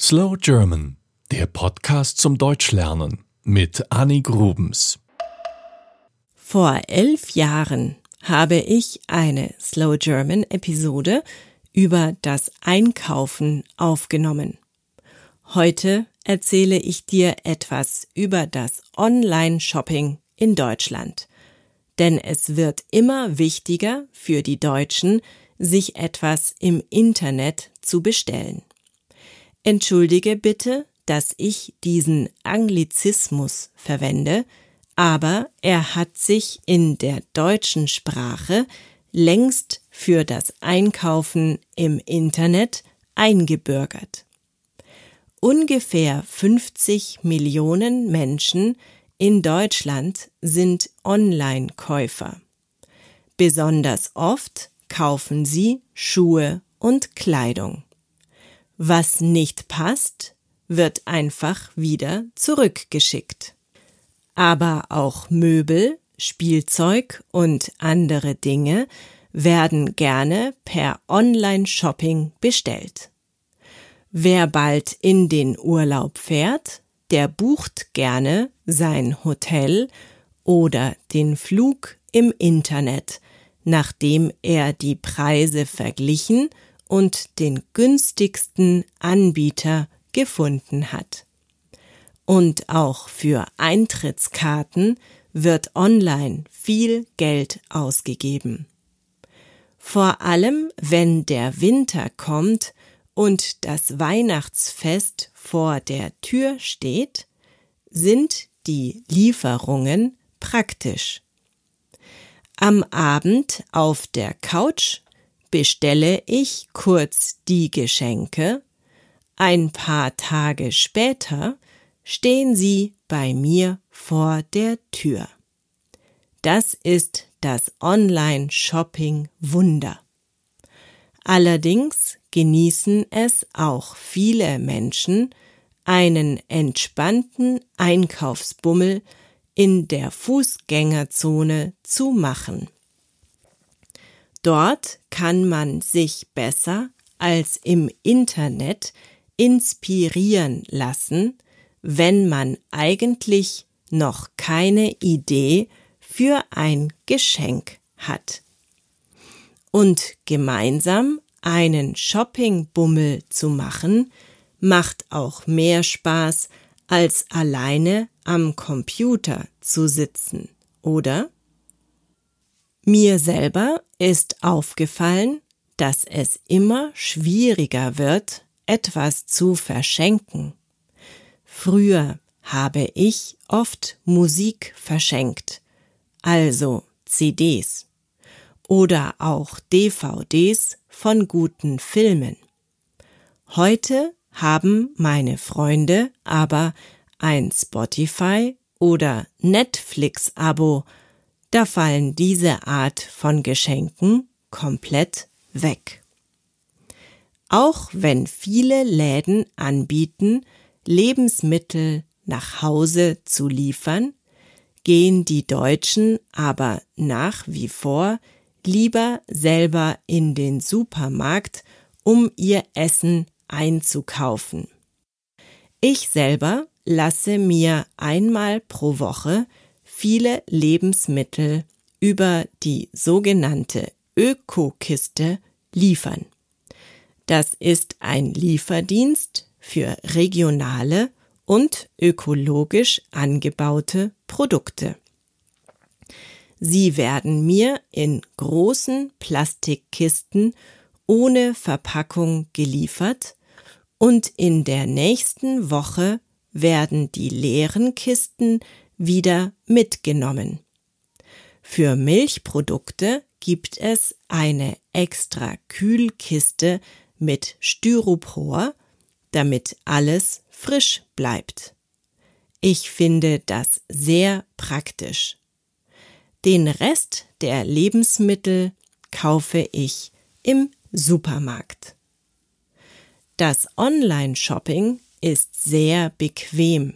Slow German, der Podcast zum Deutschlernen mit Annie Grubens. Vor elf Jahren habe ich eine Slow German Episode über das Einkaufen aufgenommen. Heute erzähle ich dir etwas über das Online-Shopping in Deutschland. Denn es wird immer wichtiger für die Deutschen, sich etwas im Internet zu bestellen. Entschuldige bitte, dass ich diesen Anglizismus verwende, aber er hat sich in der deutschen Sprache längst für das Einkaufen im Internet eingebürgert. Ungefähr 50 Millionen Menschen in Deutschland sind Online-Käufer. Besonders oft kaufen sie Schuhe und Kleidung. Was nicht passt, wird einfach wieder zurückgeschickt. Aber auch Möbel, Spielzeug und andere Dinge werden gerne per Online-Shopping bestellt. Wer bald in den Urlaub fährt, der bucht gerne sein Hotel oder den Flug im Internet, nachdem er die Preise verglichen und den günstigsten Anbieter gefunden hat. Und auch für Eintrittskarten wird online viel Geld ausgegeben. Vor allem, wenn der Winter kommt und das Weihnachtsfest vor der Tür steht, sind die Lieferungen praktisch. Am Abend auf der Couch bestelle ich kurz die Geschenke, ein paar Tage später stehen sie bei mir vor der Tür. Das ist das Online-Shopping-Wunder. Allerdings genießen es auch viele Menschen, einen entspannten Einkaufsbummel in der Fußgängerzone zu machen. Dort kann man sich besser als im Internet inspirieren lassen, wenn man eigentlich noch keine Idee für ein Geschenk hat. Und gemeinsam einen Shoppingbummel zu machen, macht auch mehr Spaß, als alleine am Computer zu sitzen, oder? Mir selber ist aufgefallen, dass es immer schwieriger wird, etwas zu verschenken. Früher habe ich oft Musik verschenkt, also CDs oder auch DVDs von guten Filmen. Heute haben meine Freunde aber ein Spotify oder Netflix-Abo da fallen diese Art von Geschenken komplett weg. Auch wenn viele Läden anbieten, Lebensmittel nach Hause zu liefern, gehen die Deutschen aber nach wie vor lieber selber in den Supermarkt, um ihr Essen einzukaufen. Ich selber lasse mir einmal pro Woche viele Lebensmittel über die sogenannte Ökokiste liefern. Das ist ein Lieferdienst für regionale und ökologisch angebaute Produkte. Sie werden mir in großen Plastikkisten ohne Verpackung geliefert und in der nächsten Woche werden die leeren Kisten wieder mitgenommen. Für Milchprodukte gibt es eine extra Kühlkiste mit Styropor, damit alles frisch bleibt. Ich finde das sehr praktisch. Den Rest der Lebensmittel kaufe ich im Supermarkt. Das Online-Shopping ist sehr bequem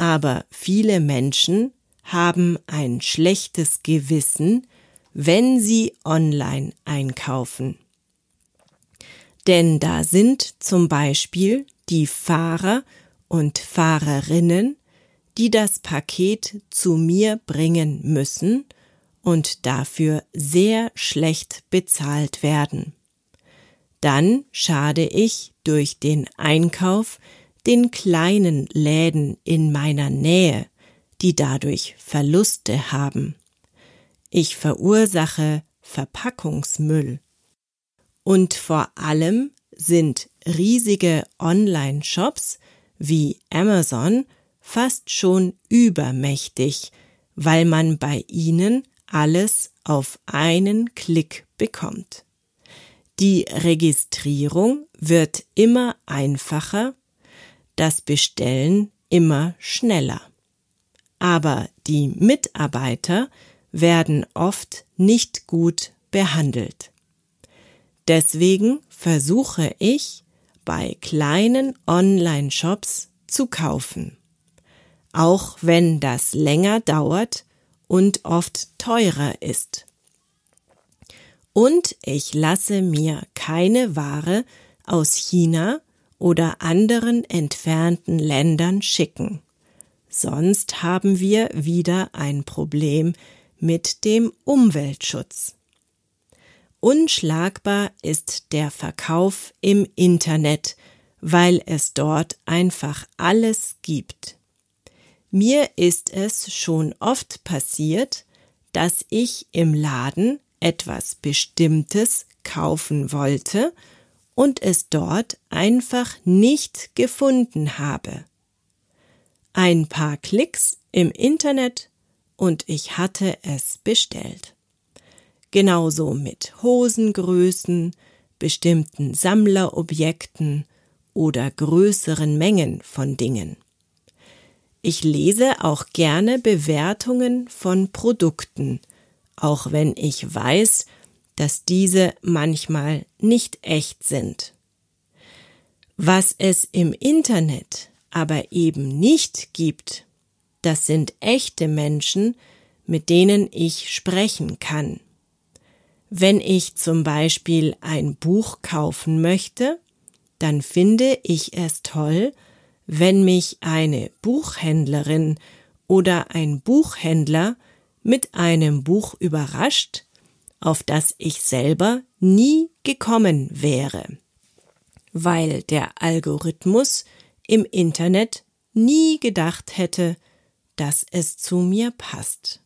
aber viele Menschen haben ein schlechtes Gewissen, wenn sie online einkaufen. Denn da sind zum Beispiel die Fahrer und Fahrerinnen, die das Paket zu mir bringen müssen und dafür sehr schlecht bezahlt werden. Dann schade ich durch den Einkauf den kleinen Läden in meiner Nähe, die dadurch Verluste haben. Ich verursache Verpackungsmüll. Und vor allem sind riesige Online-Shops wie Amazon fast schon übermächtig, weil man bei ihnen alles auf einen Klick bekommt. Die Registrierung wird immer einfacher, das Bestellen immer schneller. Aber die Mitarbeiter werden oft nicht gut behandelt. Deswegen versuche ich, bei kleinen Online-Shops zu kaufen. Auch wenn das länger dauert und oft teurer ist. Und ich lasse mir keine Ware aus China oder anderen entfernten Ländern schicken. Sonst haben wir wieder ein Problem mit dem Umweltschutz. Unschlagbar ist der Verkauf im Internet, weil es dort einfach alles gibt. Mir ist es schon oft passiert, dass ich im Laden etwas Bestimmtes kaufen wollte und es dort einfach nicht gefunden habe. Ein paar Klicks im Internet und ich hatte es bestellt. Genauso mit Hosengrößen, bestimmten Sammlerobjekten oder größeren Mengen von Dingen. Ich lese auch gerne Bewertungen von Produkten, auch wenn ich weiß, dass diese manchmal nicht echt sind. Was es im Internet aber eben nicht gibt, das sind echte Menschen, mit denen ich sprechen kann. Wenn ich zum Beispiel ein Buch kaufen möchte, dann finde ich es toll, wenn mich eine Buchhändlerin oder ein Buchhändler mit einem Buch überrascht, auf das ich selber nie gekommen wäre, weil der Algorithmus im Internet nie gedacht hätte, dass es zu mir passt.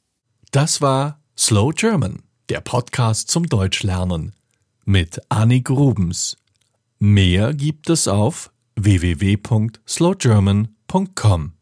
Das war Slow German, der Podcast zum Deutschlernen mit Annik Rubens. Mehr gibt es auf www.slowgerman.com.